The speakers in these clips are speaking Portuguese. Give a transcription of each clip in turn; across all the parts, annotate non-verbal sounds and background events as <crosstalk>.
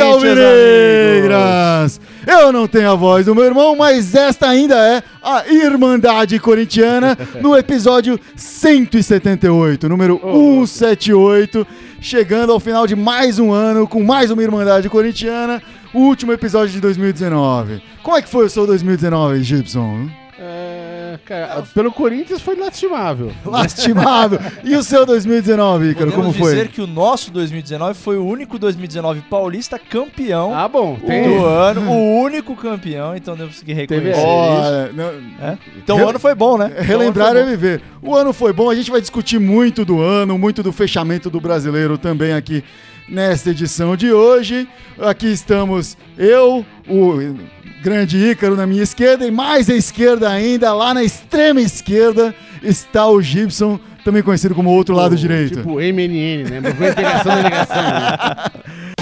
Corinthians, Alvinegras! Eu não tenho a voz do meu irmão, mas esta ainda é a Irmandade Corintiana <laughs> no episódio 178, número 178, chegando ao final de mais um ano com mais uma Irmandade Corintiana, o último episódio de 2019. Como é que foi o seu 2019, Gibson? É, cara, pelo Corinthians foi lastimável. Lastimável. E o seu 2019, Ícaro, como foi? dizer que o nosso 2019 foi o único 2019 paulista campeão Ah, bom, tem. do ano, o único campeão, então temos que reconhecer isso. Olha, não- É? Então o ano foi bom, né? Então, Relembrar o ano é foi bom. viver. O ano foi bom, a gente vai discutir muito do ano, muito do fechamento do brasileiro também aqui nesta edição de hoje. Aqui estamos eu, o grande Ícaro na minha esquerda e mais à esquerda ainda, lá na extrema esquerda, está o Gibson, também conhecido como outro lado direito. Tipo MNN, né? Movimento de Negação da Negação. né?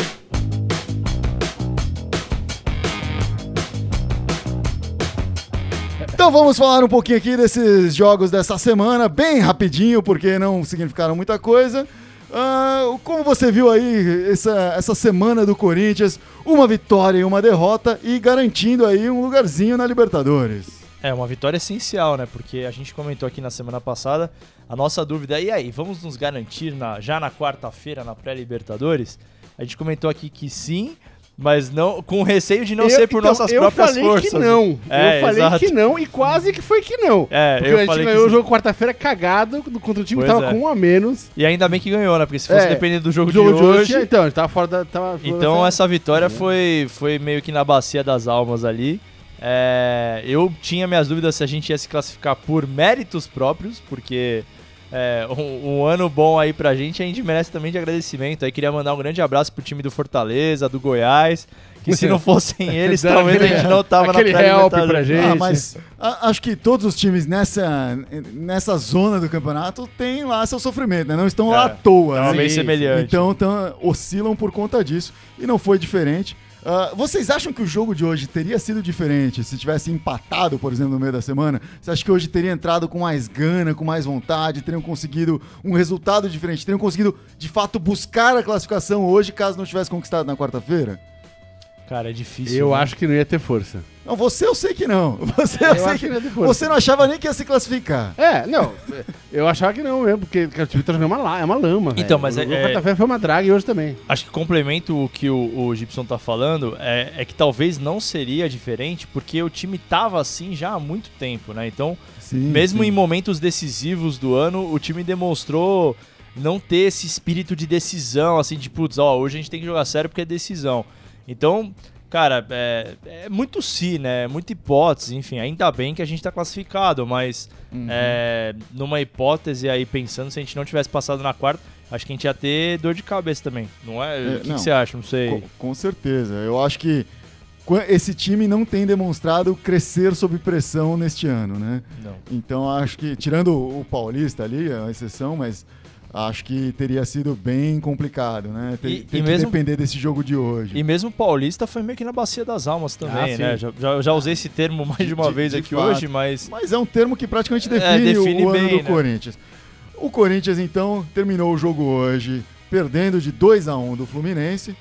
Então vamos falar um pouquinho aqui desses jogos dessa semana, bem rapidinho, porque não significaram muita coisa. Ah, como você viu aí essa, essa semana do Corinthians, uma vitória e uma derrota e garantindo aí um lugarzinho na Libertadores. É uma vitória essencial, né? Porque a gente comentou aqui na semana passada a nossa dúvida. E aí, vamos nos garantir na- já na quarta-feira, na pré-Libertadores? A gente comentou aqui que sim, mas não com receio de não Eu- ser por então, nossas eu próprias falei forças. que não. É, eu falei exato. que não e quase que foi que não. É, Porque eu a gente falei que ganhou o jogo quarta-feira cagado contra o time que Pois tava é. com um a menos. E ainda bem que ganhou, né? Porque se fosse É, dependendo do jogo, jogo de hoje. Então, a gente tava fora da. Tava fora Então da- essa vitória foi, foi meio que na bacia das almas ali. É, eu tinha minhas dúvidas se a gente ia se classificar por méritos próprios, porque é, um, um ano bom aí pra gente, a gente merece também de agradecimento. Aí queria mandar um grande abraço pro time do Fortaleza, do Goiás, que se <laughs> não fossem eles, <laughs> talvez a gente não tava na aquele help pré-Libertadores. pra gente. Ah, mas a- acho que todos os times nessa, nessa zona do campeonato têm lá seu sofrimento, né? Não estão lá É, à toa. Né? bem semelhante. Então, então, oscilam por conta disso. E não foi diferente. Ah, vocês acham que o jogo de hoje teria sido diferente se tivesse empatado, por exemplo, no meio da semana? Você acha que hoje teria entrado com mais gana, com mais vontade, teriam conseguido um resultado diferente? Teriam conseguido, de fato, buscar a classificação hoje, caso não tivesse conquistado na quarta-feira? Cara, é difícil. Eu né? acho que não ia ter força. Não, você eu sei que não. <laughs> Você eu, Eu sei que que não ia ter força. Você não achava nem que ia se classificar. É, não. Eu achava que não mesmo, porque cara, o time tá jogando uma, la- é uma lama. Então, velho. mas O é- é- quarta-feira foi uma draga e hoje também. Acho que complemento o que o, o Gibson tá falando é, é que talvez não seria diferente porque o time tava assim já há muito tempo, né? Então, Sim, mesmo sim. em momentos decisivos do ano, o time demonstrou não ter esse espírito de decisão, assim, de putz, ó, hoje a gente tem que jogar sério porque é decisão. Então, cara, é, é muito si, né? É muita hipótese, enfim, ainda bem que a gente tá classificado, mas Uhum. é, numa hipótese aí, pensando, se a gente não tivesse passado na quarta, acho que a gente ia ter dor de cabeça também, não é? É, o que, não. que você acha? Não sei. Com, com certeza. Eu acho que esse time não tem demonstrado crescer sob pressão neste ano, né? Não. Então acho que, tirando o Paulista ali, é uma exceção, mas acho que teria sido bem complicado, né? Tem, E- tem e que mesmo- depender desse jogo de hoje. E mesmo o Paulista foi meio que na bacia das almas também, Ah, né? Já, já, já usei esse termo mais de uma De- vez de aqui fato. hoje, mas Mas é um termo que praticamente É, define, define o, o ano bem, do né? Corinthians. O Corinthians, então, terminou o jogo hoje perdendo de 2 a 1 do Fluminense.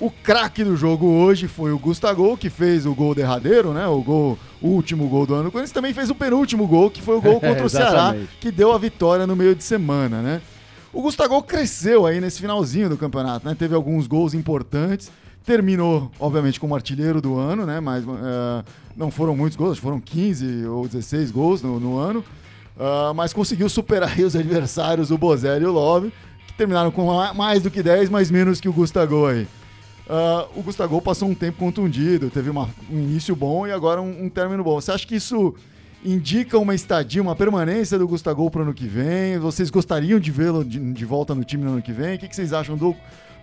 O craque do jogo hoje foi o Gustavo, que fez o gol derradeiro, né? O gol, o último gol do ano do Corinthians. Também fez o penúltimo gol, que foi o gol <laughs> contra o Ceará, que deu a vitória no meio de semana, né? O Gustavo cresceu aí nesse finalzinho do campeonato, né? Teve alguns gols importantes. Terminou, obviamente, como artilheiro do ano, né? Mas eh, não foram muitos gols, foram 15 ou 16 gols no, no ano. Ah, mas conseguiu superar os adversários, o Bozelli e o Love, que terminaram com ma- mais do que 10, mas menos que o Gustavo aí. Ah, o Gustavo passou um tempo contundido, teve uma- um início bom e agora um, um término bom. Você acha que isso indica uma estadia, uma permanência do Gustavo para o ano que vem? Vocês gostariam de vê-lo de, de volta no time no ano que vem? O que, que vocês acham do,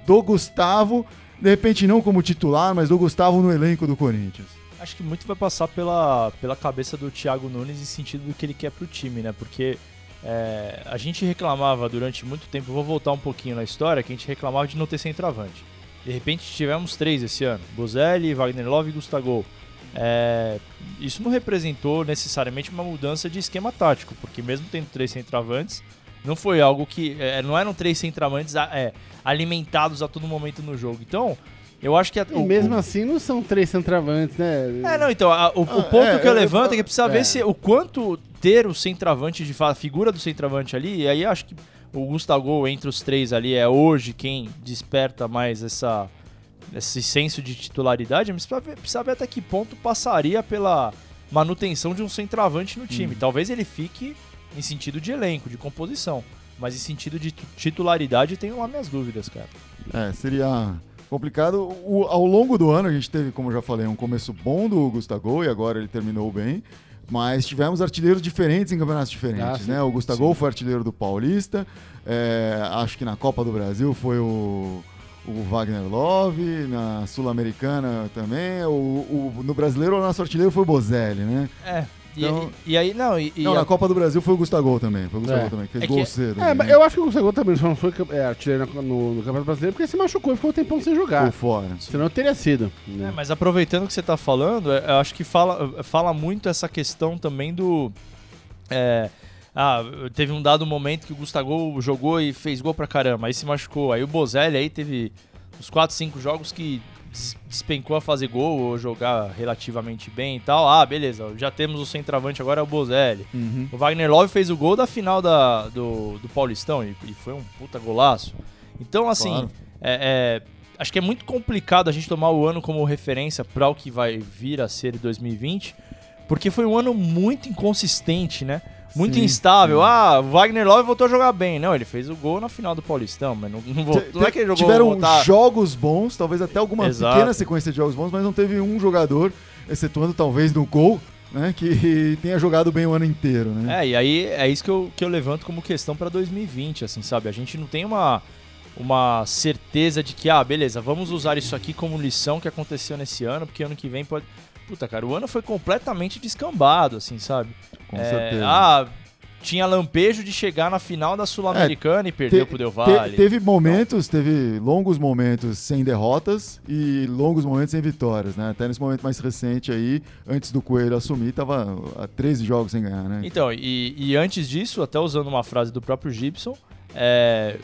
do Gustavo? De repente, não como titular, mas do Gustavo no elenco do Corinthians. acho que muito vai passar pela, pela cabeça do Thiago Nunes em sentido do que ele quer pro time, né? Porque é, a gente reclamava durante muito tempo, vou voltar um pouquinho na história, que a gente reclamava de não ter centroavante. De repente tivemos três esse ano: Bozelli, Wagner Love e Gustavo. É, isso não representou necessariamente uma mudança de esquema tático, porque mesmo tendo três centroavantes, não foi algo que. é, não eram três centroavantes é, alimentados a todo momento no jogo. Então, Eu acho que a, E mesmo assim não são três centravantes, né? É, não, então, a- o, o Ah, ponto é, que eu eu- levanto é que precisa é. ver se o quanto ter o centroavante de fato, a figura do centroavante ali, e aí acho que o Gustavo entre os três ali é hoje quem desperta mais essa esse senso de titularidade, mas precisa ver, até que ponto passaria pela manutenção de um centroavante no time. Talvez ele fique em sentido de elenco, de composição, mas em sentido de tu- titularidade tenho lá minhas dúvidas, cara. É, seria complicado. O- ao longo do ano a gente teve, como eu já falei, um começo bom do Gustavo e agora ele terminou bem. Mas tivemos artilheiros diferentes em campeonatos diferentes, Ah, né? O Gustavo foi artilheiro do Paulista, é, acho que na Copa do Brasil foi o, o Wagner Love, na Sul-Americana também, o, o- no Brasileiro o nosso artilheiro foi o Bozelli, né? É. E, Então- e- e aí, não, e, e Não, a- na Copa do Brasil foi o Gustavo também, foi o Gustavo É. também, que fez É gol que- cedo. É, né? mas eu acho que o Gustavo também só não foi é, artilheiro no, no- Campeonato Brasileiro porque se machucou e ficou um tempão sem jogar. Ficou fora. Senão teria sido. né? É, mas aproveitando que você está falando, é, eu acho que fala, fala muito essa questão também do. é, ah, teve um dado momento que o Gustavo jogou e fez gol pra caramba, aí se machucou. Aí o Bozelli aí teve uns 4, 5 jogos que des- despencou a fazer gol ou jogar relativamente bem e tal. Ah, beleza, já temos o centroavante agora é o Bozelli. Uhum. O Wagner Love fez o gol da final da, do, do Paulistão e, e foi um puta golaço. Então, assim, Claro. é- é, acho que é muito complicado a gente tomar o ano como referência para o que vai vir a ser em 2020, porque foi um ano muito inconsistente, né? Muito Sim, instável. sim. Ah, o Wagner Love voltou a jogar bem. Não, ele fez o gol na final do Paulistão, mas não, não, voltou, não é que ele jogou Tiveram voltar- jogos bons, talvez até alguma Exato. pequena sequência de jogos bons, mas não teve um jogador, excetuando talvez no gol, né, que <laughs> tenha jogado bem o ano inteiro, né? É, e aí é isso que eu, que eu levanto como questão pra 2020, assim, sabe? A gente não tem uma, uma certeza de que, ah, beleza, vamos usar isso aqui como lição que aconteceu nesse ano, porque ano que vem pode. Puta, cara, o ano foi completamente descambado, assim, sabe? Com É, certeza. Ah, tinha lampejo de chegar na final da Sul-Americana e perdeu Te- pro Del te- Valle. teve momentos, teve longos momentos sem derrotas e longos momentos sem vitórias, né? Até nesse momento mais recente aí, antes do Coelho assumir, tava a 13 jogos sem ganhar, né? Então, e, e antes disso, até usando uma frase do próprio Gibson, é,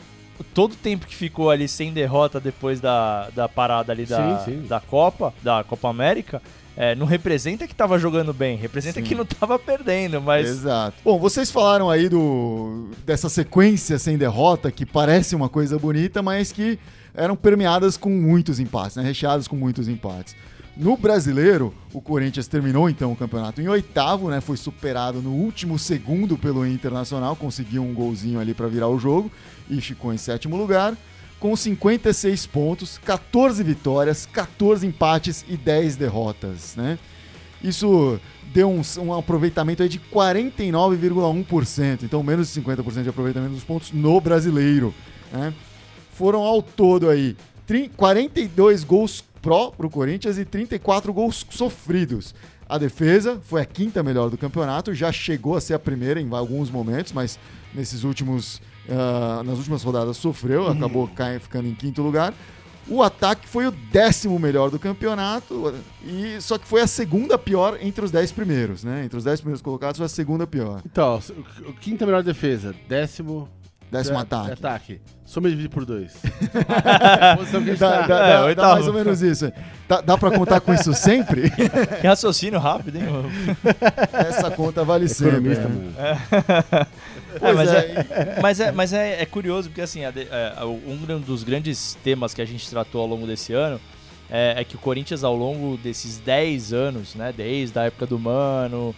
todo o tempo que ficou ali sem derrota depois da, da parada ali da, Sim, sim. da Copa, da Copa América, é, não representa que tava jogando bem, representa Sim. que não tava perdendo, mas... Exato. Bom, vocês falaram aí do dessa sequência sem derrota que parece uma coisa bonita, mas que eram permeadas com muitos empates, né? recheadas com muitos empates. No brasileiro, o Corinthians terminou então o campeonato em oitavo, né? Foi superado no último segundo pelo Internacional, conseguiu um golzinho ali para virar o jogo e ficou em sétimo lugar, com 56 pontos, 14 vitórias, 14 empates e 10 derrotas, né? Isso deu um, um aproveitamento aí de 49,1%, então menos de 50% de aproveitamento dos pontos no brasileiro. né? Foram ao todo aí tri- 42 gols pró pro Corinthians e 34 gols sofridos. A defesa foi a quinta melhor do campeonato, já chegou a ser a primeira em alguns momentos, mas nesses últimos, ah, nas últimas rodadas sofreu, acabou cai- ficando em quinto lugar. O ataque foi o décimo melhor do campeonato, e só que foi a segunda pior entre os dez primeiros, né? Entre os dez primeiros colocados foi a segunda pior. Então, quinta melhor defesa, décimo. Décimo ataque. ataque. Soma divide por dois. <laughs> posição que a gente Dá, tá. dá- É, dá mais ou menos isso. Dá, dá pra contar com isso sempre? Que <laughs> raciocínio rápido, hein? mano? Essa conta vale sempre. Economista, né? mano. <laughs> É, mas é, é, mas é, mas é, é curioso, porque assim, a é, um dos grandes temas que a gente tratou ao longo desse ano é, é que o Corinthians, ao longo desses 10 anos, né, desde a época do Mano,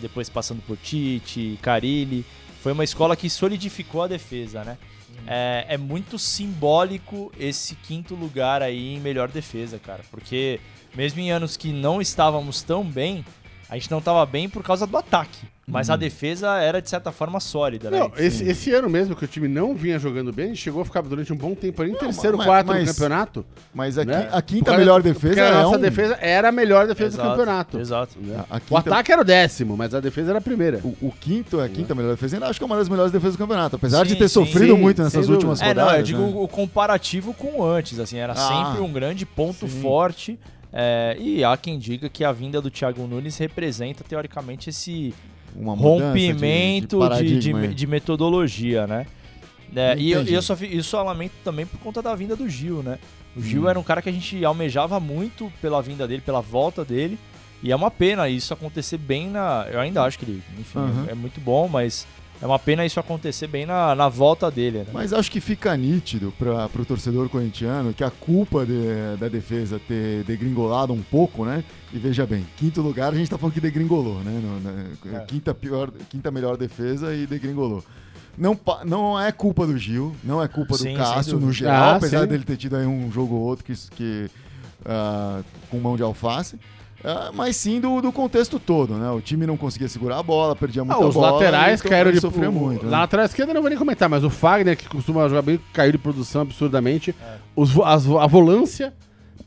depois passando por Tite, Carilli, foi uma escola que solidificou a defesa, né? É, é muito simbólico esse quinto lugar aí em melhor defesa, cara, porque mesmo em anos que não estávamos tão bem, a gente não estava bem por causa do ataque. Mas a defesa era, de certa forma, sólida, né? Não, esse, esse ano mesmo que o time não vinha jogando bem, chegou a ficar durante um bom tempo ali em Não, terceiro, mas- quarto mas- no campeonato. Mas a, né? a quinta causa- melhor defesa a é nossa um... defesa era a melhor defesa Exato, do campeonato. Exato. né? A O quinta, ataque era o décimo, mas a defesa era a primeira. o, o quinto, a quinta melhor defesa, ainda acho que é uma das melhores defesas do campeonato. Apesar de Sim, ter sim, sofrido sim, muito nessas últimas É, rodadas. não, eu digo né? o comparativo com antes, assim, era Ah, sempre um grande ponto sim. forte. É, e há quem diga que a vinda do Thiago Nunes representa, teoricamente, esse rompimento de, de, de, de metodologia, né? É, e eu, eu só, eu só lamento também por conta da vinda do Gil, né? O Gil Hum. era um cara que a gente almejava muito pela vinda dele, pela volta dele. E é uma pena isso acontecer bem na. Eu ainda acho que ele, enfim, Aham. é muito bom, mas é uma pena isso acontecer bem na, na volta dele, né? Mas acho que fica nítido para o torcedor corintiano que a culpa de- da defesa ter degringolado um pouco, né? E veja bem, quinto lugar a gente tá falando que degringolou, né? No- na- É. quinta, pior, quinta melhor defesa e degringolou. Não, não é culpa do Gil, não é culpa Sim, do Cássio no geral, Ah, apesar sim. dele ter tido aí um jogo ou outro que, que, ah, com mão de alface. Ah, mas sim do, do contexto todo, né? O time não conseguia segurar a bola, perdia Ah, muita os bola. laterais então caíram de sofreu muito. Na né? lateral esquerda eu não vou nem comentar, mas o Fagner, que costuma jogar bem, caiu de produção absurdamente. É. Os as a volância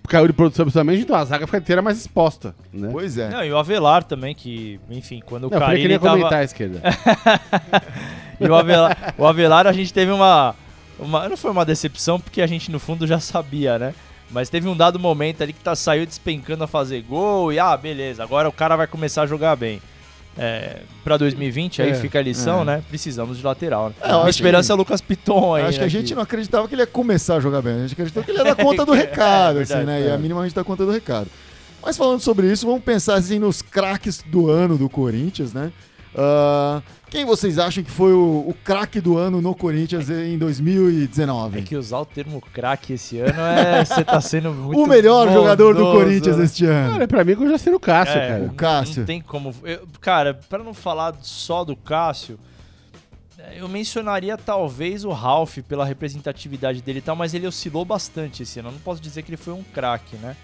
caiu de produção absurdamente, então a zaga fica inteira mais exposta. Né? Pois é. Não, e o Avelar também, que, enfim, quando o eu Carilli ia tava... comentar a esquerda. <laughs> E o Avelar, o Avelar a gente teve uma, uma. Não foi uma decepção, porque a gente no fundo já sabia, né? Mas teve um dado momento ali que tá, saiu despencando a fazer gol e ah, beleza, agora o cara vai começar a jogar bem. É, pra 2020, aí É, fica a lição, é. né? Precisamos de lateral. Né? É, a esperança que- é o Lucas Piton aí. acho que a né, gente não acreditava que ele ia começar a jogar bem. A gente acreditou que ele ia dar conta do <laughs> É, recado, verdade, assim, né? é. Ia minimamente dar conta do recado. Mas falando sobre isso, vamos pensar assim nos craques do ano do Corinthians, né? Ah, quem vocês acham que foi o, o craque do ano no Corinthians em 2019? É que usar o termo craque esse ano é. Você tá sendo <laughs> muito. o melhor jogador do bondoso, Corinthians este ano. Cara, pra mim que eu já sei o Cássio, É, cara. O Cássio. Não tem como. eu- cara, pra não falar só do Cássio, é, eu mencionaria talvez o Ralph pela representatividade dele e tal, mas ele oscilou bastante esse ano. Eu não posso dizer que ele foi um craque, né?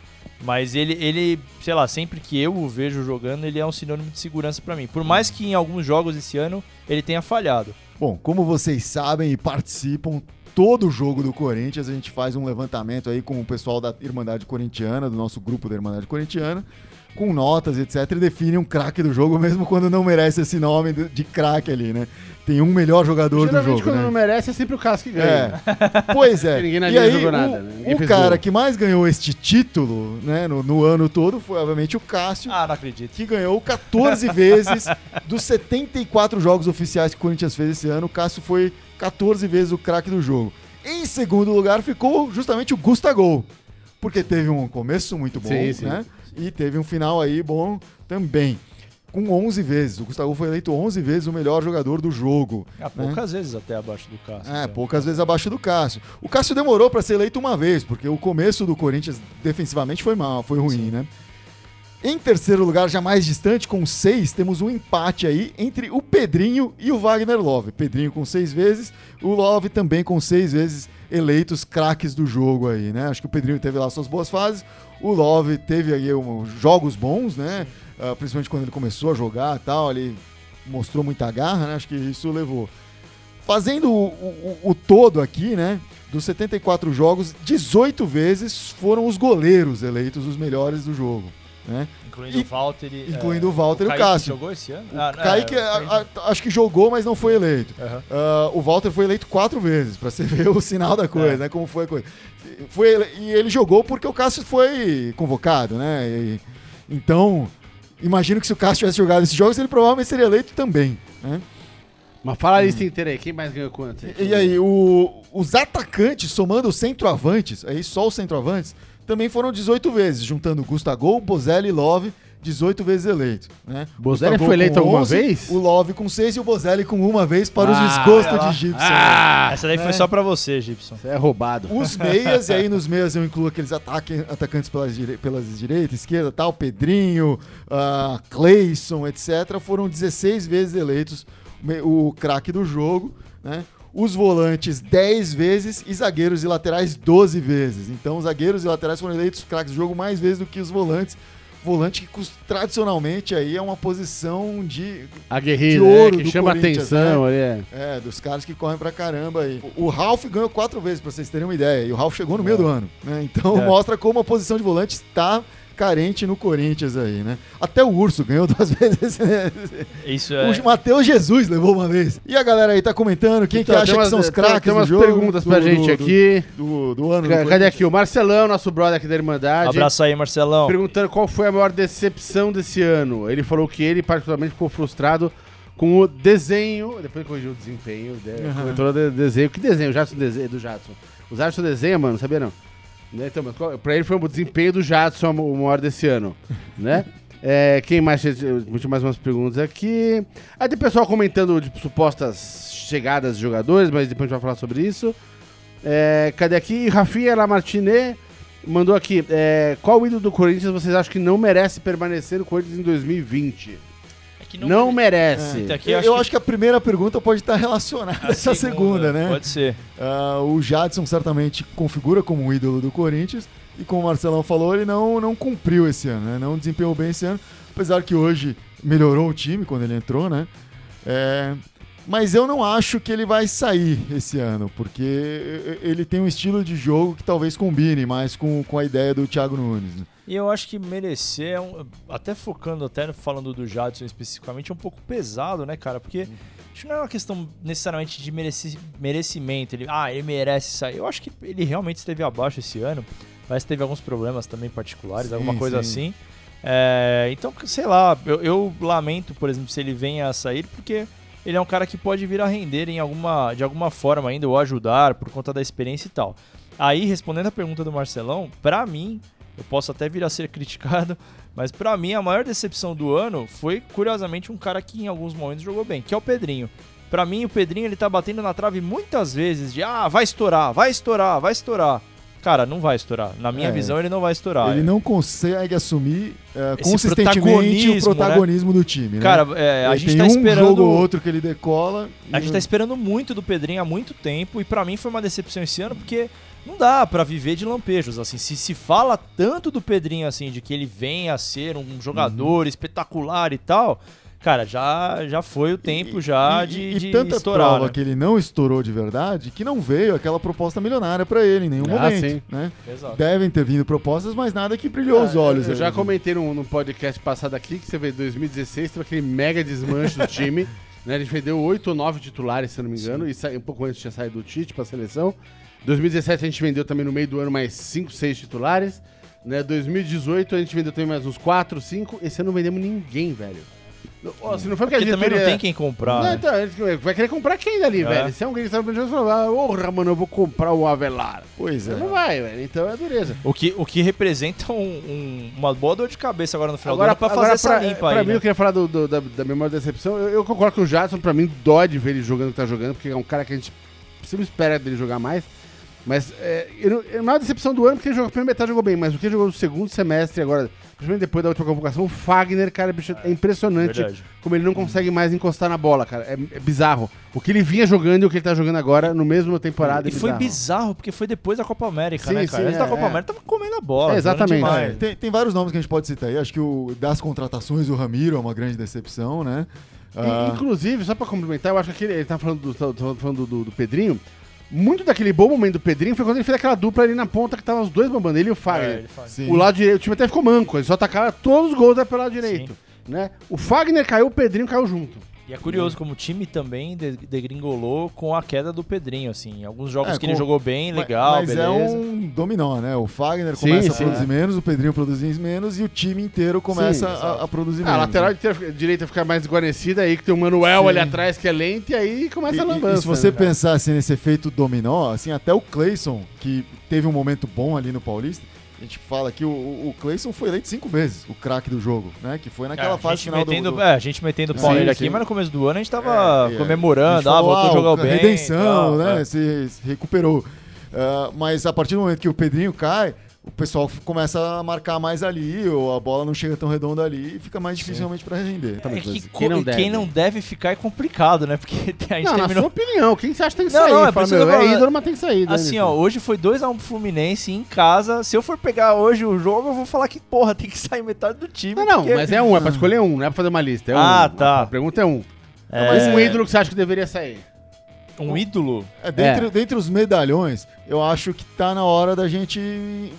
Mas ele, ele, sei lá, sempre que eu o vejo jogando, ele é um sinônimo de segurança pra mim. Por mais que em alguns jogos esse ano ele tenha falhado. Bom, como vocês sabem e participam, todo jogo do Corinthians a gente faz um levantamento aí com o pessoal da Irmandade Corintiana, do nosso grupo da Irmandade Corintiana, com notas, etc, e define um craque do jogo, <laughs> mesmo quando não merece esse nome de craque ali, né? Tem um melhor jogador do Geralmente jogo, quando né? não merece é sempre o Cássio que ganha. É. Pois é. <laughs> E aí, jogou o, nada, né? O cara gol. que mais ganhou este título, né, no, no ano todo foi, obviamente, o Cássio, Ah, não acredito. que ganhou 14 vezes <laughs> dos 74 jogos oficiais que o Corinthians fez esse ano. O Cássio foi 14 vezes o craque do jogo. Em segundo lugar ficou justamente o Gustavo, porque teve um começo muito bom, Sim, sim. né? E teve um final aí bom também. Com 11 vezes. O Gustavo foi eleito 11 vezes o melhor jogador do jogo. Ah, poucas vezes até abaixo do Cássio. É, então. poucas vezes abaixo do Cássio. O Cássio demorou para ser eleito uma vez, porque o começo do Corinthians defensivamente foi mal, foi ruim, Sim. né? Em terceiro lugar, já mais distante, com seis, temos um empate aí entre o Pedrinho e o Wagner Love. Pedrinho com seis vezes, o Love também com seis vezes eleitos craques do jogo aí, né? Acho que o Pedrinho teve lá suas boas fases, o Love teve aí um, jogos bons, né? Ah, principalmente quando ele começou a jogar e tal, ele mostrou muita garra, né? Acho que isso levou. Fazendo o, o- o todo aqui, né? Dos 74 jogos, 18 vezes foram os goleiros eleitos os melhores do jogo. Né? Incluindo E- o Walter e. incluindo é, o Walter e o Kaique Cássio. jogou esse ano? O Ah, Kaique, é, a- o a- acho que jogou, mas não foi eleito. Aham. Ah, o Walter foi eleito quatro vezes, pra você <laughs> ver o sinal da coisa, É. né? Como foi a coisa. Foi ele- e ele jogou porque o Cássio foi convocado, né? E- então, imagino que se o Cássio tivesse jogado esses jogos, ele provavelmente seria eleito também, né? Mas fala a lista inteira aí. Quem mais ganhou quanto? E aí, o- os atacantes, somando os centroavantes, aí só os centroavantes, também foram 18 vezes, juntando Gustavo, Bozelli e Love, 18 vezes eleito. Né? Bozelli Gustavo foi eleito com alguma 11, vez? O Love com 6 e o Bozelli com uma vez para os Ah, desgostos olha lá. de Gibson. Ah! Essa daí né? foi só pra você, Gibson. Isso é roubado. Os <laughs> meias, e aí nos meias eu incluo aqueles ataque, atacantes pelas, dire, pelas direita, esquerda, tal, Pedrinho, uh, Cleison, etc., foram 16 vezes eleitos o craque do jogo, né? Os volantes 10 vezes e zagueiros e laterais 12 vezes. Então, os zagueiros e laterais foram eleitos craques do jogo mais vezes do que os volantes. Volante que tradicionalmente aí é uma posição de Aguerrido, de né? ouro Que chama Corinthians, atenção ali. É. é, dos caras que correm pra caramba aí. O o Ralf ganhou quatro vezes, pra vocês terem uma ideia. E o Ralf chegou no meio do ano, né? Então É. mostra como a posição de volante está carente no Corinthians aí, né? Até o Urso ganhou <laughs> duas vezes. né? Isso é. O Matheus Jesus levou uma vez. E a galera aí tá comentando quem Então, que acha tem que umas- são os craques Tem umas jogo. perguntas pra do- gente do- aqui. Do, do ano. Cadê Corinthians. aqui? O Marcelão, nosso brother aqui da Irmandade. Abraço aí, Marcelão. Perguntando qual foi a maior decepção desse ano. Ele falou que ele, particularmente, ficou frustrado com o desenho. Depois corrigiu o desempenho. Aham. Comentou o de- desenho. Que desenho? O Jadson desenho do Jadson. O Jadson desenha, mano, sabia não? Né? Então, mas qual- pra ele foi o desempenho do Jadson o maior desse ano, né? <laughs> É, quem mais? Tinha mais umas perguntas aqui. Aí tem pessoal comentando de supostas chegadas de jogadores, mas depois a gente vai falar sobre isso. É, cadê aqui? Rafinha Lamartine mandou aqui. é, qual ídolo do Corinthians vocês acham que não merece permanecer no Corinthians em 2020? É que Não, merece. Então aqui eu acho acho, que- que... a primeira pergunta pode estar relacionada a essa segunda, né? Pode ser. Ah, o Jadson certamente configura como um ídolo do Corinthians e como o Marcelão falou, ele não, não cumpriu esse ano, né? Não desempenhou bem esse ano, apesar que hoje melhorou o time quando ele entrou, né? É, mas eu não acho que ele vai sair esse ano, porque ele tem um estilo de jogo que talvez combine mais com, com a ideia do Thiago Nunes. né? E eu acho que merecer, é um- até focando, até falando do Jadson especificamente, é um pouco pesado, né, cara? Porque isso não é uma questão necessariamente de mereci- merecimento. Ele, ah, ele merece sair. Eu acho que ele realmente esteve abaixo esse ano, mas teve alguns problemas também particulares, Sim, alguma coisa sim. assim. É, então, sei lá, eu, eu lamento, por exemplo, se ele venha a sair, porque ele é um cara que pode vir a render em alguma, de alguma forma ainda, ou ajudar por conta da experiência e tal. Aí, respondendo a pergunta do Marcelão, pra mim, eu posso até vir a ser criticado, <laughs> mas pra mim a maior decepção do ano foi, curiosamente, um cara que em alguns momentos jogou bem, que é o Pedrinho. Pra mim, o Pedrinho ele tá batendo na trave muitas vezes de ah, vai estourar, vai estourar, vai estourar. Cara, não vai estourar. Na minha É. visão, ele não vai estourar. ele não consegue assumir Esse consistentemente o protagonismo, né? protagonismo do time. né? Cara, é, a Ele gente tá um esperando. jogo ou outro que ele decola. A e gente tá esperando muito do Pedrinho há muito tempo e pra mim foi uma decepção esse ano porque não dá pra viver de lampejos assim. Se se fala tanto do Pedrinho assim de que ele vem a ser um jogador espetacular e tal, cara, já já foi o tempo já e, de, e de tanta estourar. prova né? que ele não estourou de verdade que não veio aquela proposta milionária pra ele em nenhum Ah, momento. sim. Né? Exato. Devem ter vindo propostas, mas nada que brilhou os olhos. Eu ali. já comentei no, no podcast passado aqui que você vê 2016 teve aquele mega desmanche do time. <laughs> Né? A gente vendeu 8 ou 9 titulares, se eu não me engano, e sa- um pouco antes tinha saído do Tite pra seleção. 2017 a gente vendeu também no meio do ano mais 5, 6 titulares. Né? 2018 a gente vendeu também mais uns 4, 5. Esse ano não vendemos ninguém, velho. Ó, Se não foi porque a Porque também não tem quem comprar. Não, né? então, ele vai querer comprar quem dali, É. velho? Se é um gringo que tá no Brasil, vai falar, porra, mano, eu vou comprar o Avelar. Pois é. Não vai, velho. Então é dureza. O que, o que representa um- um- uma boa dor de cabeça agora no final Agora, do ano pra agora, fazer essa pra, limpa pra aí. mim, né? eu queria falar do, do- da, da memória da decepção. Eu, eu concordo que o Jadson, pra mim, dói de ver ele jogando o que tá jogando, porque é um cara que a gente sempre espera dele jogar mais. Mas é, eu, não é decepção do ano, porque ele jogou a primeira metade jogou bem, mas o que ele jogou no segundo semestre agora, principalmente depois da última convocação, o Fagner, cara, bicho, é impressionante Verdade. como ele não consegue mais encostar na bola, cara. É, é bizarro. O que ele vinha jogando e o que ele tá jogando agora, no mesmo temporada, E é foi bizarro. porque foi depois da Copa América, Sim, né, cara? sim, Antes da é, Copa é. América tava comendo a bola. É, exatamente. tem, tem vários nomes que a gente pode citar aí. Acho que o das contratações, o Ramiro é uma grande decepção, né? Ah, Inclusive, só pra complementar, eu acho que aquele, ele tá falando do, tá- tá falando do, do Pedrinho. Muito daquele bom momento do Pedrinho foi quando ele fez aquela dupla ali na ponta que tava os dois bombando, ele e o É, Fagner. ele faz. sim. O lado direito, o time até ficou manco, ele só atacava todos os gols pelo lado direito. Né? O Fagner caiu, o Pedrinho caiu junto. E é curioso como o time também de- degringolou com a queda do Pedrinho, assim. Alguns jogos É, que ele com- jogou bem, legal, mas beleza. é um dominó, né? O Fagner Sim, começa sim, a produzir é. menos, o Pedrinho produzir menos e o time inteiro começa Sim, a, a produzir Ah, menos. a lateral direita- direita fica mais desguarnecida, aí que tem o Manuel Sim. ali atrás que é lento, e aí E, começa a e- lambança. e se você né, pensar assim, nesse efeito dominó, assim, até o Cleison, que teve um momento bom ali no Paulista, a gente fala que o, o Cleison foi eleito cinco vezes o craque do jogo, né? Que foi É, naquela a fase final do- metendo, do, É, a gente metendo pau nele aqui, mas no começo do ano a gente tava É, é. comemorando, gente ah, falou, voltou a jogar o- bem. Redenção, tal, né? é. Se, se recuperou. Ah, mas a partir do momento que o Pedrinho cai, o pessoal começa a marcar mais ali, ou a bola não chega tão redonda ali e fica mais dificilmente para render. É que Quem não e deve? quem não deve ficar é complicado, né? Porque <laughs> a gente Não, na terminou. sua opinião, quem você acha que tem que Não, sair? não, é Fala, meu, é ídolo, mas tem que sair. né, Assim, ó, hoje foi 2x1 pro Fluminense em casa. Se eu for pegar hoje o jogo, eu vou falar que, porra, tem que sair metade do time. Não, não, porque- mas é um, é pra escolher um, não é pra fazer uma lista. É Ah, um. tá. A pergunta é um. É, Mas um ídolo que você acha que deveria sair? um ídolo. É, dentre, dentre os medalhões, eu acho que tá na hora da gente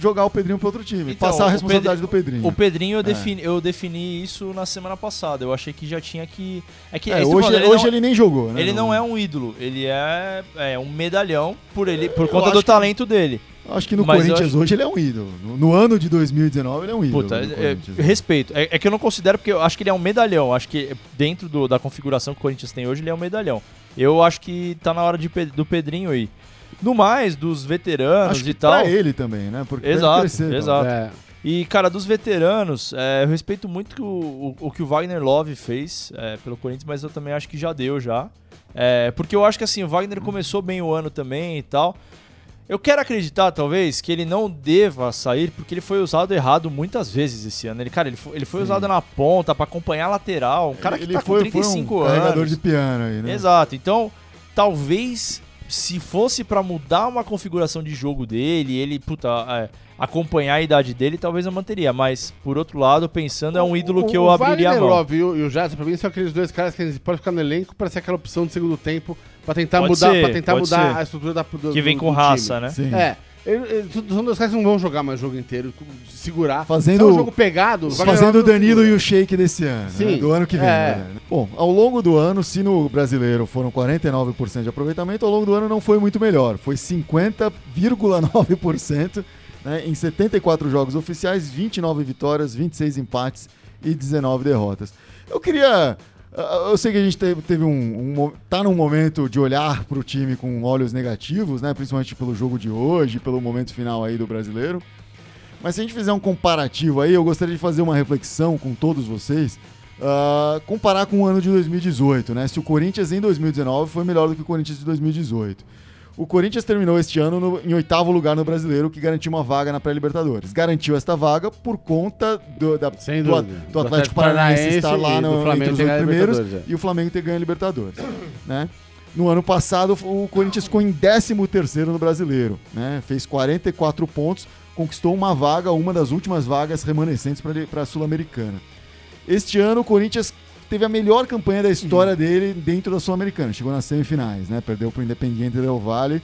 jogar o Pedrinho para outro time, Então, passar a responsabilidade do Pedrinho. O Pedrinho, eu É. defini, eu defini isso na semana passada. Eu achei que já tinha que. É que É, que hoje falo, hoje não- ele nem jogou, né? Ele não é um ídolo, ele é, é um medalhão por, ele, por conta do que- talento dele. Acho que no Mas Corinthians acho- hoje ele é um ídolo. No, no ano de 2019 ele é um ídolo. Puta, é- é- respeito. É, é que eu não considero, porque eu acho que ele é um medalhão. Acho que dentro do- da configuração que o Corinthians tem hoje, ele é um medalhão. Eu acho que tá na hora de, do Pedrinho aí. No mais, dos veteranos Acho que e tal. pra ele também, né? Porque Exato, crescer, tal. exato. É. E, cara, dos veteranos, é, eu respeito muito o, o, o que o Wagner Love fez é, pelo Corinthians, mas eu também acho que já deu já. É, porque eu acho que assim, o Wagner começou bem o ano também e tal. Eu quero acreditar, talvez, que ele não deva sair, porque ele foi usado errado muitas vezes esse ano. Ele, cara, ele foi, ele foi usado na ponta pra acompanhar a lateral. Um cara que ele tá foi, com 35 foi um anos. carregador de piano aí, né? Exato. Então, talvez se fosse pra mudar uma configuração de jogo dele, ele, puta, é, acompanhar a idade dele, talvez eu manteria. Mas, por outro lado, pensando, é um ídolo que eu o abriria a Wagner mão. Love e o, e o Jadson, pra mim, são aqueles dois caras que eles podem ficar no elenco pra ser aquela opção de segundo tempo, pra tentar Pode mudar, ser, pra tentar mudar ser. a estrutura da, do, Que vem do- com do raça, time. né? Sim. É. Ele- ele- são dois caras que não vão jogar mais o jogo inteiro, segurar. Fazendo- Se é um jogo pegado, o Fazendo o Danilo segura. e o Shake desse ano, Sim, né? do ano que vem. é. né? Bom, ao longo do ano, se no brasileiro foram 49% de aproveitamento, ao longo do ano não foi muito melhor. Foi 50,9%, né? em 74 jogos oficiais, 29 vitórias, 26 empates e 19 derrotas. Eu queria... Eu sei que a gente teve, teve um, um tá num momento de olhar para o time com olhos negativos, né? Principalmente pelo jogo de hoje, pelo momento final aí do brasileiro. Mas se a gente fizer um comparativo aí, eu gostaria de fazer uma reflexão com todos vocês. ah, comparar com o ano de 2018, né? Se o Corinthians em 2019 foi melhor do que o Corinthians de 2018. O Corinthians terminou este ano no- em oitavo lugar no Brasileiro, que garantiu uma vaga na pré-Libertadores. Garantiu esta vaga por conta do, da- Sem do, dúvida. do Atlético Paranaense estar lá no, Flamengo entre os primeiros é. e o Flamengo ter ganho a Libertadores. né? No ano passado, o Corinthians ficou em 13º no Brasileiro. Né? Fez 44 pontos, conquistou uma vaga, uma das últimas vagas remanescentes para a Sul-Americana. Este ano, o Corinthians teve a melhor campanha da história dele dentro da Sul-Americana. Chegou nas semifinais, né? Perdeu para o Independiente Del Valle.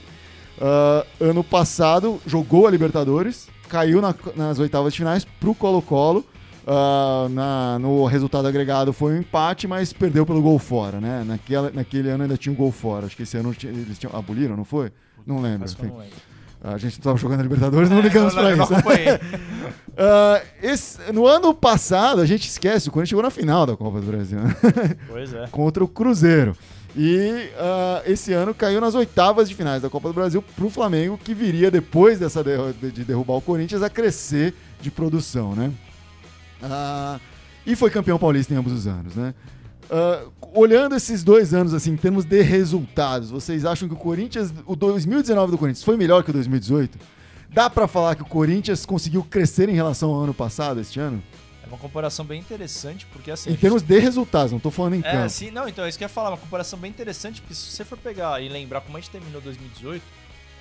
Ah, ano passado, jogou a Libertadores, caiu na- nas oitavas de finais para o Colo-Colo. Ah, na- no resultado agregado foi um empate, mas perdeu pelo gol fora, né? Naquela, naquele ano ainda tinha um gol fora. Acho que esse ano eles tinham, aboliram, não foi? Não lembro. Não lembro. A gente estava jogando a Libertadores, não ligamos Eu para não- não isso. <laughs> Ah, esse- no ano passado, a gente esquece, o Corinthians chegou na final da Copa do Brasil, né? Pois é. <laughs> contra o Cruzeiro. E ah, esse ano caiu nas oitavas de finais da Copa do Brasil para o Flamengo, que viria depois dessa derro- de, de derrubar o Corinthians a crescer de produção, né? Ah, e foi campeão paulista em ambos os anos, né? Ah, olhando esses dois anos, assim, em termos de resultados, vocês acham que o Corinthians, o 2019 do Corinthians foi melhor que o 2018? Dá para falar que o Corinthians conseguiu crescer em relação ao ano passado, este ano? É uma comparação bem interessante, porque assim. Em termos de resultados, não tô falando em É, campo. sim, não, então, isso que eu ia falar, uma comparação bem interessante, porque se você for pegar e lembrar como a gente terminou 2018,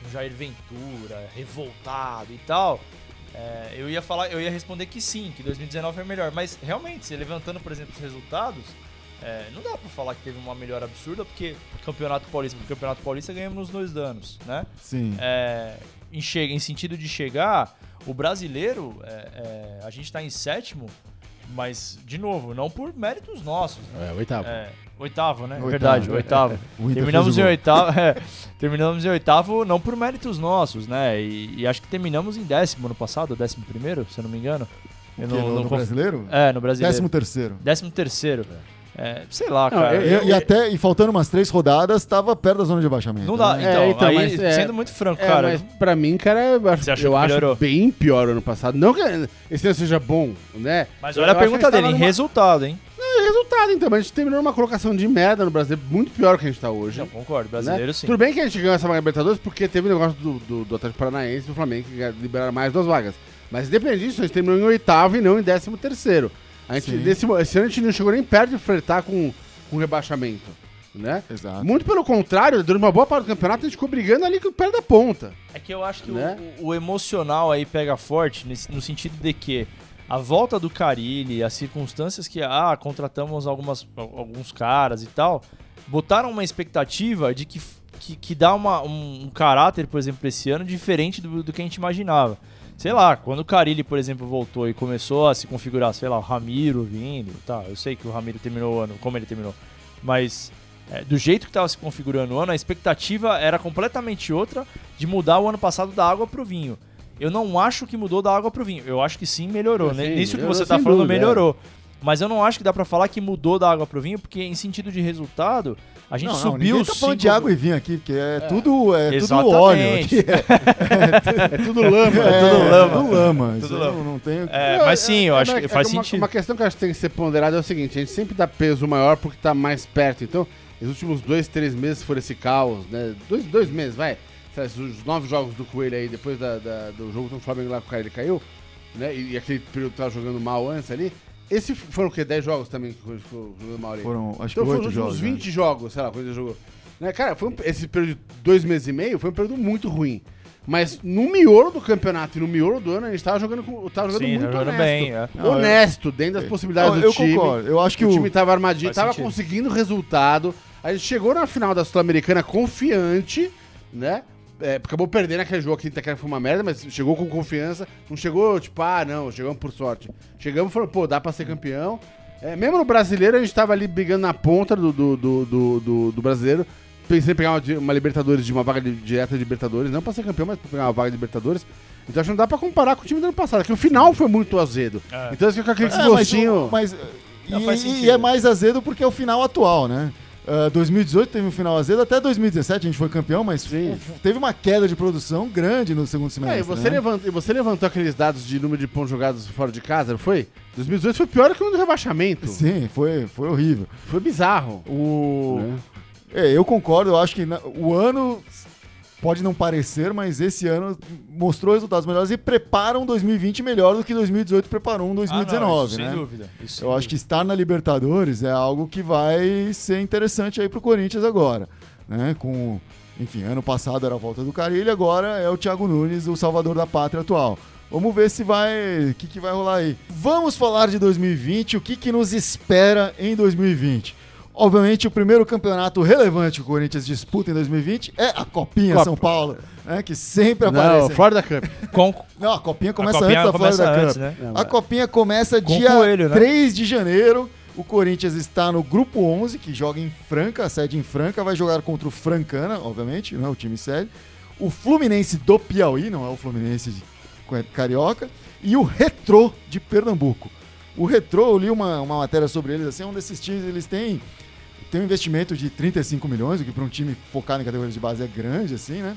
com Jair Ventura, revoltado e tal, é, eu ia falar, eu ia responder que sim, que 2019 foi melhor. Mas realmente, se levantando, por exemplo, os resultados, é, não dá pra falar que teve uma melhora absurda, porque Campeonato Paulista, porque Campeonato Paulista ganhamos nos dois anos, né? Sim. É, em, em sentido de chegar, o brasileiro, é, é, a gente tá em sétimo, mas, de novo, não por méritos nossos, né? É, oitavo. É, oitavo, né? Oitavo. Verdade, oitavo. <laughs> Terminamos em oitavo, é, terminamos em oitavo não por méritos nossos, né? E, e acho que terminamos em décimo no passado, décimo primeiro, se eu não me engano. Eu Que, não- no, no conf- brasileiro? É, no brasileiro. Décimo terceiro. Décimo terceiro. É, sei lá, Não, cara. eu- E, e até, e faltando umas três rodadas, tava perto da zona de abaixamento. Não dá, né? então, É, então, aí, mas, é, sendo muito franco, É, cara. mas pra mim, cara, eu acho, Você achou eu que acho melhorou? bem pior ano passado. Não que esse ano seja bom, né? Mas Eu olha a pergunta a gente dele, em numa- resultado, hein? É resultado, então, mas a gente terminou numa colocação de merda no Brasil, muito pior que a gente tá hoje. Não, concordo, brasileiro né? sim. Tudo bem que a gente ganhou essa vaga Libertadores porque teve o negócio do, do, do Atlético Paranaense e do Flamengo que liberaram mais duas vagas. Mas independente disso, a gente terminou em oitavo e não em décimo terceiro. A gente, Sim. desse, esse ano a gente não chegou nem perto de flertar com, com rebaixamento. Né? Exato. Muito pelo contrário, durante uma boa parte do campeonato a gente ficou brigando ali com o pé da ponta. É que eu acho que o- Né? o, o emocional aí pega forte nesse- no sentido de que a volta do Carilli, as circunstâncias que, ah, contratamos algumas, alguns caras e tal, botaram uma expectativa de que, que, que dá uma, um, um caráter, por exemplo, esse ano diferente do, do que a gente imaginava. Sei lá, quando o Carilli, por exemplo, voltou e começou a se configurar, sei lá, o Ramiro vindo, tá, eu sei que o Ramiro terminou o ano, como ele terminou, mas é, do jeito que estava se configurando o ano, a expectativa era completamente outra de mudar o ano passado da água pro vinho. Eu não acho que mudou da água pro vinho. Eu acho que sim melhorou. Sim, né? Nisso que você tá sem falando, dúvida, é. melhorou. Mas eu não acho que dá pra falar que mudou da água pro vinho, porque em sentido de resultado, a gente não, não, subiu ninguém tá falando de cinco- água e vinho aqui, porque é, tudo é tudo Exatamente. óleo aqui. <laughs> É tudo lama. É, tudo lama. Tudo lama. Tudo lama. Não, não tem... É, mas sim, eu acho é, que faz uma, sentido. Uma questão que eu acho que tem que ser ponderada é o seguinte: a gente sempre dá peso maior porque tá mais perto. Então, os últimos dois, três meses foram esse caos, né? Dois, dois meses, vai. Os nove jogos do Coelho aí, depois da, da- do jogo do Flamengo lá com o cara, ele caiu, né? E, e aquele período que tava jogando mal antes ali. Esse foram o quê? 10 jogos também que ficou jogando mal ali. Foram, acho Então que foram oito os jogos. últimos né? 20 jogos, sei lá, quando ele jogou. Né, cara, foi um- esse período de dois meses e meio foi um período muito ruim. Mas no miolo do campeonato e no miolo do ano, a gente tava jogando, com, tava jogando Sim, muito jogando honesto. bem. é. Não, honesto, dentro das possibilidades Não, do eu time. concordo. Eu acho que o o, time tava armadinho, tava sentido. conseguindo resultado. A gente chegou na final da Sul-Americana confiante, né? É, acabou perdendo aquele jogo aqui, que foi uma merda, mas chegou com confiança. Não chegou, tipo, ah, não, chegamos por sorte. Chegamos e falou, pô, dá pra ser campeão. É, mesmo no brasileiro, a gente tava ali brigando na ponta do, do, do, do, do- do brasileiro. Pensei em pegar uma, uma Libertadores de uma vaga de, direta de Libertadores, não pra ser campeão, mas pra pegar uma vaga de Libertadores. Então acho que não dá pra comparar com o time do ano passado, que o final foi muito azedo. É. Então acho que aquele É, mas, gostinho. mas, Não, e, e é mais azedo porque é o final atual, né? Ah, 2018 teve um final azedo, até 2017 a gente foi campeão, mas Sim. teve uma queda de produção grande no segundo semestre. É, e você, né? levantou, e você levantou aqueles dados de número de pontos jogados fora de casa, não foi? 2018 foi pior que o ano do rebaixamento. Sim, foi, foi horrível. Foi bizarro. O... né? É, eu concordo, eu acho que na- o ano pode não parecer, mas esse ano mostrou resultados melhores e prepara um 2020 melhor do que 2018 preparou um 2019, Ah, não, né? Sem dúvida. Eu sem acho que estar na Libertadores é algo que vai ser interessante aí pro Corinthians agora, né? Com, enfim, ano passado era a volta do Carilho, agora é o Thiago Nunes, o salvador da pátria atual. Vamos ver se vai, o que, que vai rolar aí. Vamos falar de 2020, o que, que nos espera em 2020. Obviamente, o primeiro campeonato relevante que o Corinthians disputa em 2020 é a Copinha Copa. São Paulo, né? Que sempre Não, aparece. Florida Cup. Com, Não, a Copinha começa a copinha antes da começa Florida antes, Cup. né? Não, A copinha começa Com dia coelho, né? 3 de janeiro. O Corinthians está no grupo 11, que joga em Franca, a sede em Franca, vai jogar contra o Francana, obviamente, não é o time sede. O Fluminense do Piauí, não é o Fluminense de Carioca, e o Retrô de Pernambuco. O Retrô, eu li uma, uma matéria sobre eles, assim, é um desses times, eles têm, têm um investimento de 35 milhões, o que para um time focado em categorias de base é grande, assim, né?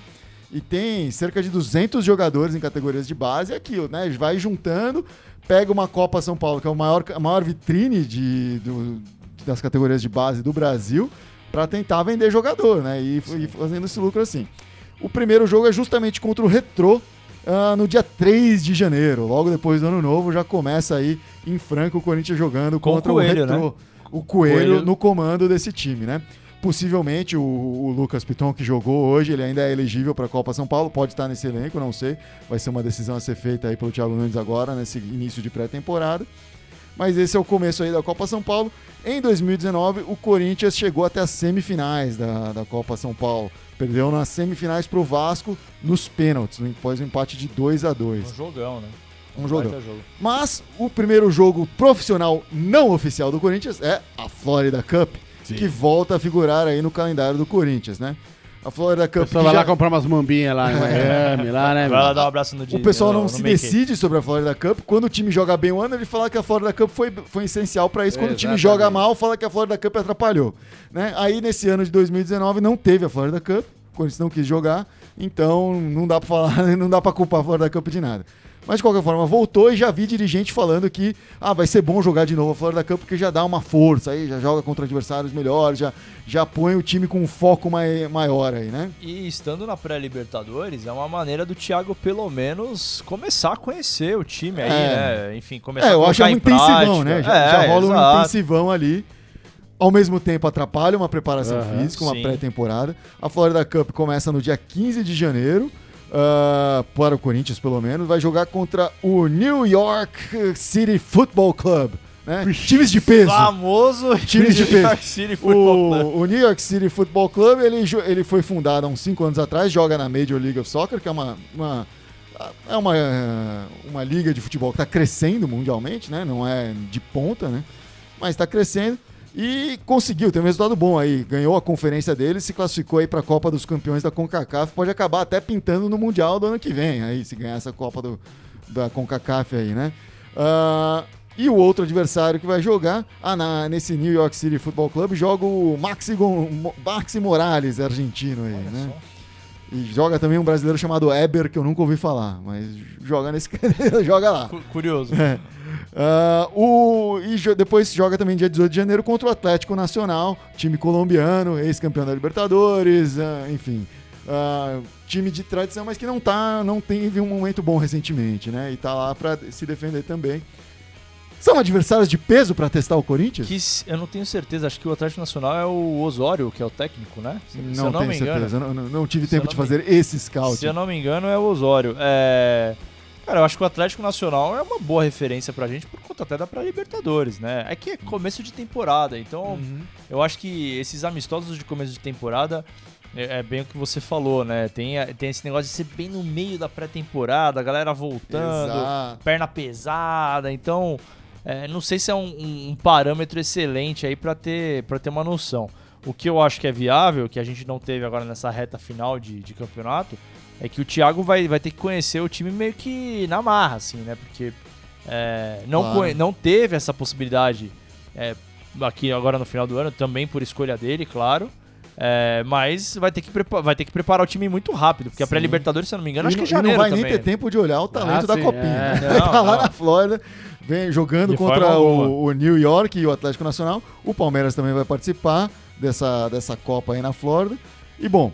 E tem cerca de 200 jogadores em categorias de base. É aquilo, né? Vai juntando, pega uma Copa São Paulo, que é o maior, a maior vitrine de, do- das categorias de base do Brasil, para tentar vender jogador, né? E, e fazendo esse lucro assim. O primeiro jogo é justamente contra o Retrô, ah, no dia 3 de janeiro. Logo depois do Ano Novo, já começa aí em Franca o Corinthians jogando Com o contra o, Coelho, Retrô. né? O Coelho, Coelho. no comando desse time, né? Possivelmente o, o Lucas Piton, que jogou hoje, ele ainda é elegível para a Copa São Paulo, pode estar nesse elenco, não sei. Vai ser uma decisão a ser feita aí pelo Thiago Nunes agora, nesse início de pré-temporada. Mas esse é o começo aí da Copa São Paulo. Em 2019, o Corinthians chegou até as semifinais da, da Copa São Paulo. Perdeu nas semifinais pro Vasco nos pênaltis, após um empate de 2 a 2 Um jogão, né? Um jogão. Jogo. Mas o primeiro jogo profissional não oficial do Corinthians é a Florida Cup, que volta a figurar aí no calendário do Corinthians, né? A Florida O Cup. pessoal que vai já- lá comprar umas mambinhas lá em <laughs> Miami, lá, né? Vai lá dar um abraço no o pessoal não se Mickey. decide sobre a Florida Cup. Quando o time joga bem o ano, ele fala que a Florida Cup foi, foi essencial pra isso. Quando o time joga mal, fala que a Florida Cup atrapalhou. Né? Aí nesse ano de 2019 não teve a Florida Cup. O Corinthians não quis jogar. Então não dá pra falar, <laughs> não dá pra culpar a Florida Cup de nada. Mas de qualquer forma, voltou e já vi dirigente falando que ah, vai ser bom jogar de novo a Florida Cup porque já dá uma força aí, já joga contra adversários melhores, já, já põe o time com um foco mai, maior aí, né? E estando na pré-Libertadores, é uma maneira do Thiago, pelo menos, começar a conhecer o time aí, É. né? Enfim, começar É, a eu acho colocar um intensivão, prática. né? Já, É, já rola um exato. intensivão ali. Ao mesmo tempo atrapalha uma preparação Aham, física, uma pré-temporada. A Florida Cup começa no dia 15 de janeiro. Ah, para o Corinthians, pelo menos, vai jogar contra o New York City Football Club. Né? Times de peso. Famoso Times de New peso. York City Football Club. O, o New York City Football Club ele, ele foi fundado há uns 5 anos atrás, joga na Major League of Soccer, que é uma, uma, é uma, eh, uma liga de futebol que está crescendo mundialmente, né? não é de ponta, né? mas está crescendo. E conseguiu, tem um resultado bom aí. Ganhou a conferência dele, se classificou aí para a Copa dos Campeões da CONCACAF. Pode acabar até pintando no Mundial do ano que vem, aí, se ganhar essa Copa do, da CONCACAF aí, né? Ah, E o outro adversário que vai jogar, ah, na, nesse New York City Football Club, joga o Maxi, Maxi Morales, argentino aí, Olha né? só. E joga também um brasileiro chamado Eber, que eu nunca ouvi falar, mas joga nesse <laughs> joga lá. Cu- Curioso. É. Ah, o, e depois joga também dia 18 de janeiro contra o Atlético Nacional, time colombiano, ex-campeão da Libertadores, ah, enfim. ah, time de tradição, mas que não tá, não teve um momento bom recentemente, né? E tá lá pra se defender também. São adversários de peso pra testar o Corinthians? Que se- eu não tenho certeza, acho que o Atlético Nacional é o Osório, que é o técnico, né? Se, se não eu não tenho me engano. certeza, não, não- não tive Se tempo de me- fazer esse scout. Se eu não me engano, é o Osório. É... Cara, eu acho que o Atlético Nacional é uma boa referência pra gente por conta até da pré-Libertadores, né? É que é começo de temporada, então eu acho que esses amistosos de começo de temporada é, é bem o que você falou, né? Tem, tem esse negócio de ser bem no meio da pré-temporada, a galera voltando, Exato. perna pesada, então é, não sei se é um, um- parâmetro excelente aí pra ter, pra ter uma noção. O que eu acho que é viável, que a gente não teve agora nessa reta final de, de campeonato, é que o Thiago vai, vai ter que conhecer o time meio que na marra, assim, né? Porque é, não, Claro. não teve essa possibilidade é, aqui agora no final do ano, também por escolha dele, claro. É, mas vai ter, que vai ter que preparar o time muito rápido, porque a Sim. pré-Libertadores, se eu não me engano, E acho que não- é e não vai também. nem ter tempo de olhar o talento Ah, da copinha. é. Vai Não, <laughs> tá lá não. na Flórida, vem jogando De contra o, o New York e o Atlético Nacional. O Palmeiras também vai participar dessa, dessa Copa aí na Flórida. E bom,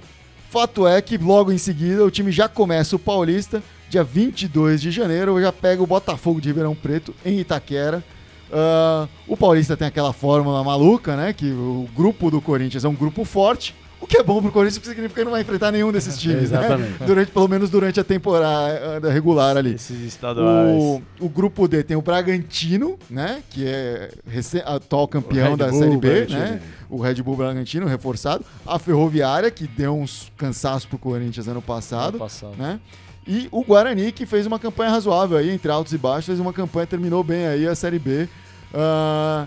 fato é que logo em seguida o time já começa o Paulista, dia 22 de janeiro, já pega o Botafogo de Ribeirão Preto em Itaquera. Ah, o Paulista tem aquela fórmula maluca, né? Que o grupo do Corinthians é um grupo forte. O que é bom pro Corinthians, porque significa que não vai enfrentar nenhum desses times, né? Exatamente. Durante, pelo menos durante a temporada regular ali. Esses estaduais. O, o grupo D tem o Bragantino, né? Que é recém- atual campeão da Bull Série B, Bragantino. né? O Red Bull Bragantino reforçado. A Ferroviária, que deu uns cansaços pro Corinthians ano passado, Ano passado. né? E o Guarani, que fez uma campanha razoável aí, entre altos e baixos, fez uma campanha, terminou bem aí a Série B. Ah,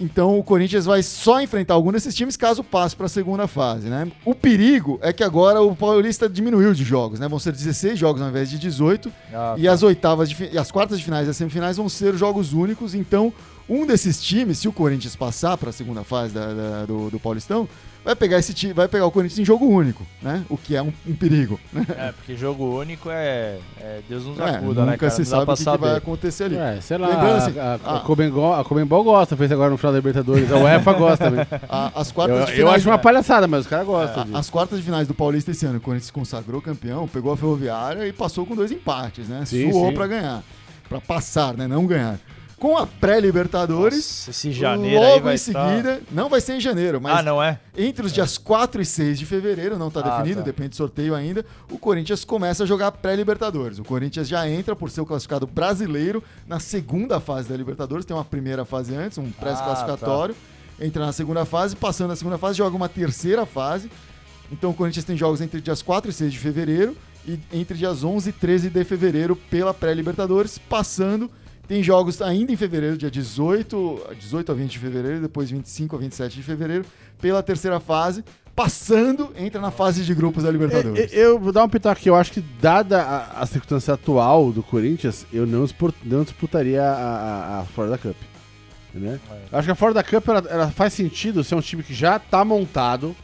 então o Corinthians vai só enfrentar algum desses times caso passe para a segunda fase, né? O perigo é que agora o Paulista diminuiu de jogos, né? Vão ser 16 jogos ao invés de 18 Ah, e as oitavas de e as quartas de finais e as semifinais vão ser jogos únicos. Então, um desses times, se o Corinthians passar para a segunda fase da- da- do, do Paulistão, vai pegar esse time, vai pegar o Corinthians em jogo único, né? O que é um, um perigo, né? É, porque jogo único é, é Deus nos É, acuda, nunca né, cara? se sabe o que, que vai acontecer ali. É, sei lá, Lembrando assim, a, a, a, Comembol, a Comembol gosta, fez agora no final da Libertadores. A UEFA gosta também. A- as Eu, quartas eu finais, acho uma palhaçada, mas os caras gostam disso. as quartas de finais do Paulista esse ano, o Corinthians se consagrou campeão, pegou a Ferroviária e passou com dois empates, né? Sim, Suou sim. pra ganhar, Pra passar, né? Não ganhar. Com a pré-Libertadores, esse janeiro logo aí vai em estar- seguida, não vai ser em janeiro, mas Ah, não é? Entre os dias 4 e 6 de fevereiro, não está Ah, definido, tá. depende do sorteio ainda, o Corinthians começa a jogar pré-Libertadores. O Corinthians já entra por ser o classificado brasileiro na segunda fase da Libertadores, tem uma primeira fase antes, um pré-classificatório. Entra na segunda fase, passando na segunda fase, joga uma terceira fase. Então o Corinthians tem jogos entre dias 4 e 6 de fevereiro e entre dias 11 e 13 de fevereiro pela pré-Libertadores, passando tem jogos ainda em fevereiro, dia 18, 18 a 20 de fevereiro, depois 25 a 27 de fevereiro, pela terceira fase, passando, entra na fase de grupos da Libertadores. Eu, eu vou dar um pitaco aqui. Eu acho que, dada a, a circunstância atual do Corinthians, eu não, não disputaria a, a, a Florida Cup. Né? Eu acho que a Florida Cup ela, ela faz sentido ser um time que já tá montado,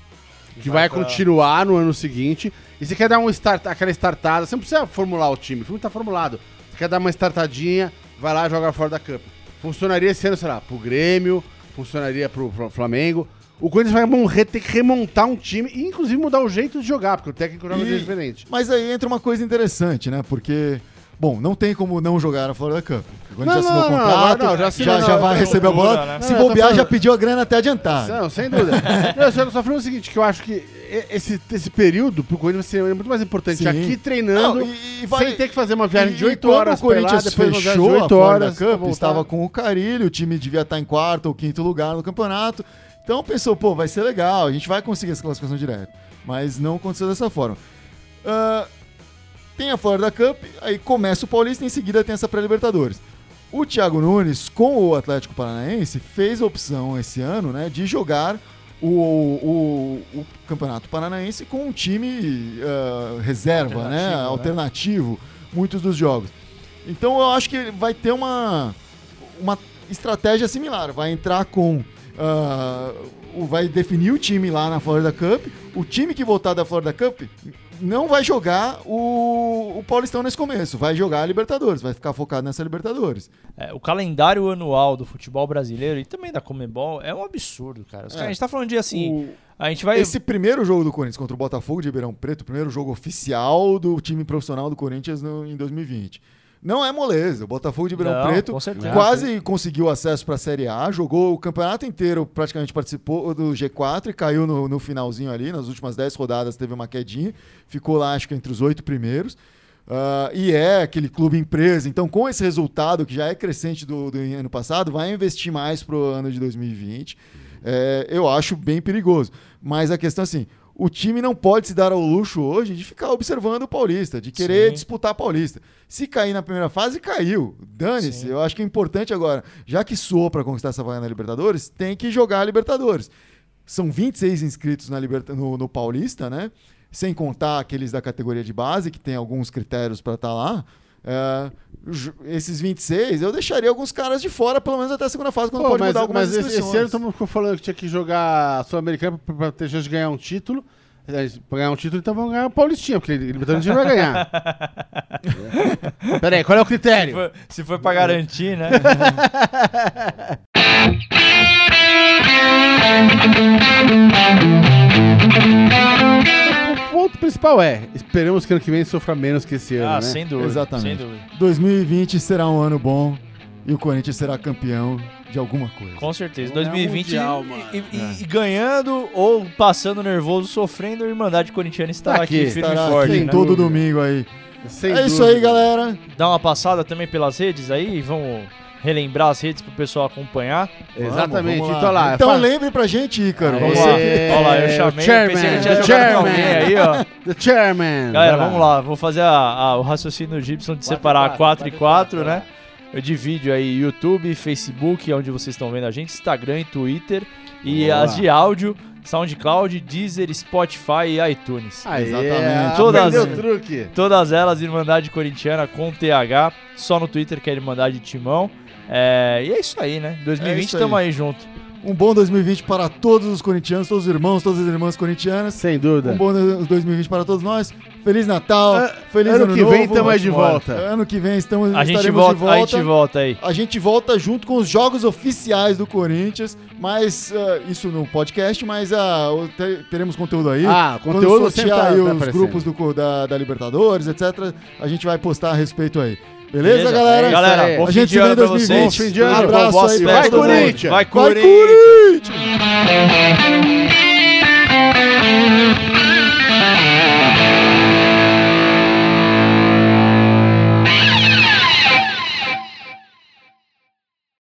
que vai, Vai pra- continuar no ano seguinte. E você quer dar um start, aquela startada, você não precisa formular o time, o time tá formulado. Você quer dar uma startadinha, vai lá e joga a Florida Cup. Funcionaria esse ano, sei lá, pro Grêmio, funcionaria pro Fla- Flamengo. O Corinthians vai ter que remontar um time e inclusive mudar o jeito de jogar, porque o técnico joga E- diferente. Mas aí entra uma coisa interessante, né? Porque, bom, não tem como não jogar a Florida Cup. Quando Não, já assinou o contrato, não, já já, assinou, já não, vai receber a bola. né? Se bobear, já pediu a grana até adiantado. Não, sem dúvida. <laughs> Não, eu só, só falando o seguinte, que eu acho que esse, esse período pro Corinthians vai ser muito mais importante Sim. aqui treinando, Não, e- e vai- sem ter que fazer uma viagem E- de e 8 quando horas o Corinthians lá, fechou de a 8 Florida horas pra Cup, estava com o Carilho, o time devia estar em quarto ou quinto lugar no campeonato. Então pensou, pô, vai ser legal, a gente vai conseguir essa classificação direta. Mas não aconteceu dessa forma. Ah, tem a Florida Cup, aí começa o Paulista e em seguida tem essa pré-Libertadores. O Thiago Nunes, com o Atlético Paranaense, fez a opção esse ano né, de jogar o, o, o Campeonato Paranaense com um time ah, reserva, né, Alternativo, né? alternativo, muitos dos jogos. Então eu acho que vai ter uma, uma estratégia similar. Vai entrar com. o- vai definir o time lá na Florida Cup. O time que voltar da Florida Cup não vai jogar o, o Paulistão nesse começo. Vai jogar a Libertadores. Vai ficar focado nessa Libertadores. É, o calendário anual do futebol brasileiro e também da Comebol é um absurdo, cara. É. a gente tá falando de assim, O- a gente vai. Esse primeiro jogo do Corinthians contra o Botafogo de Ribeirão Preto, o primeiro jogo oficial do time profissional do Corinthians no- em 2020. Não é moleza. O Botafogo de Ribeirão Preto com quase conseguiu acesso para a Série A, jogou o campeonato inteiro, praticamente participou do G4 e caiu no, no finalzinho ali. Nas últimas 10 rodadas teve uma quedinha, ficou lá, acho que entre os oito primeiros. Ah, e é aquele clube empresa. Então, com esse resultado, que já é crescente do, do ano passado, vai investir mais pro ano de 2020. É, eu acho bem perigoso. Mas a questão é assim: o time não pode se dar ao luxo hoje de ficar observando o Paulista, de querer Sim. disputar Paulista. Se cair na primeira fase, caiu. Dane-se. Eu acho que o importante agora, já que suou para conquistar essa vaga na Libertadores, tem que jogar a Libertadores. São 26 inscritos na Liberta- no, no Paulista, né? Sem contar aqueles da categoria de base, que tem alguns critérios para estar lá. É, ju- esses 26, eu deixaria alguns caras de fora, pelo menos até a segunda fase, quando Pô, pode mas, mudar algumas mas esse, esse inscrições. ano todo mundo ficou falando que tinha que jogar a Sul-Americana pra ter chance de ganhar um título. É, Pra ganhar um título, então vamos ganhar o Paulistinha, porque ele Libertadores não vai ganhar. <laughs> Pera aí, qual é o Se critério? for, se for pra garantir, né? <laughs> Principal é, esperamos que ano que vem sofra menos que esse ano, ah, né? sem dúvida. Exatamente. Sem dúvida. 2020 será um ano bom e o Corinthians será campeão de alguma coisa. Com certeza. Vamos ganhar 2020 mundial, mano. e, e- e ganhando ou passando nervoso, sofrendo, a Irmandade Corintiana estará Tá aqui, aqui, firme Estará e forte. sem todo domingo aí. Sem é isso dúvida. aí, galera. Dá uma passada também pelas redes aí, vamos relembrar as redes pro pessoal acompanhar. Exatamente, Vamos, vamos então lá. Então fala- lembre pra gente, Ícaro. Vamos lá. É, Olha lá, eu chamei, chairman, pensei que tinha jogado alguém aí, ó. The Chairman. Galera, lá. vamos lá, vou fazer a- a- o raciocínio do Gibson de separar quatro, 4 e quatro e 4, quatro, né? Eu divido aí YouTube, Facebook, onde vocês estão vendo a gente, Instagram e Twitter. E Boa. as de áudio, SoundCloud, Deezer, Spotify e iTunes. Aê, Exatamente. Todas- o truque. Todas elas Irmandade Corintiana com TH, só no Twitter que é Irmandade Timão. É, e é isso aí, né? 2020 isso aí. tamo aí junto. Um bom 2020 para todos os corintianos, todos os irmãos, todas as irmãs corintianas. Sem dúvida. Um bom 2020 para todos nós. Feliz Natal, Ah, feliz ano ano, que novo. vem tamo aí de volta. Ano que vem estamos, A gente, volta, de volta. a gente volta aí. A gente volta junto com os jogos oficiais do Corinthians, mas ah, isso no podcast, mas te- teremos conteúdo aí. Ah, Quando conteúdo sempre sortear tá, aí tá os aparecendo. grupos do, da, da Libertadores, etc., a gente vai postar a respeito aí. Beleza, Beleza? galera? É Galera, bom A gente se vê em pra 2020. vocês. Bom fim de ano. Um abraço aí pra festas. todo mundo. Corinthians. Vai, Vai, Corinthians! Corinthians!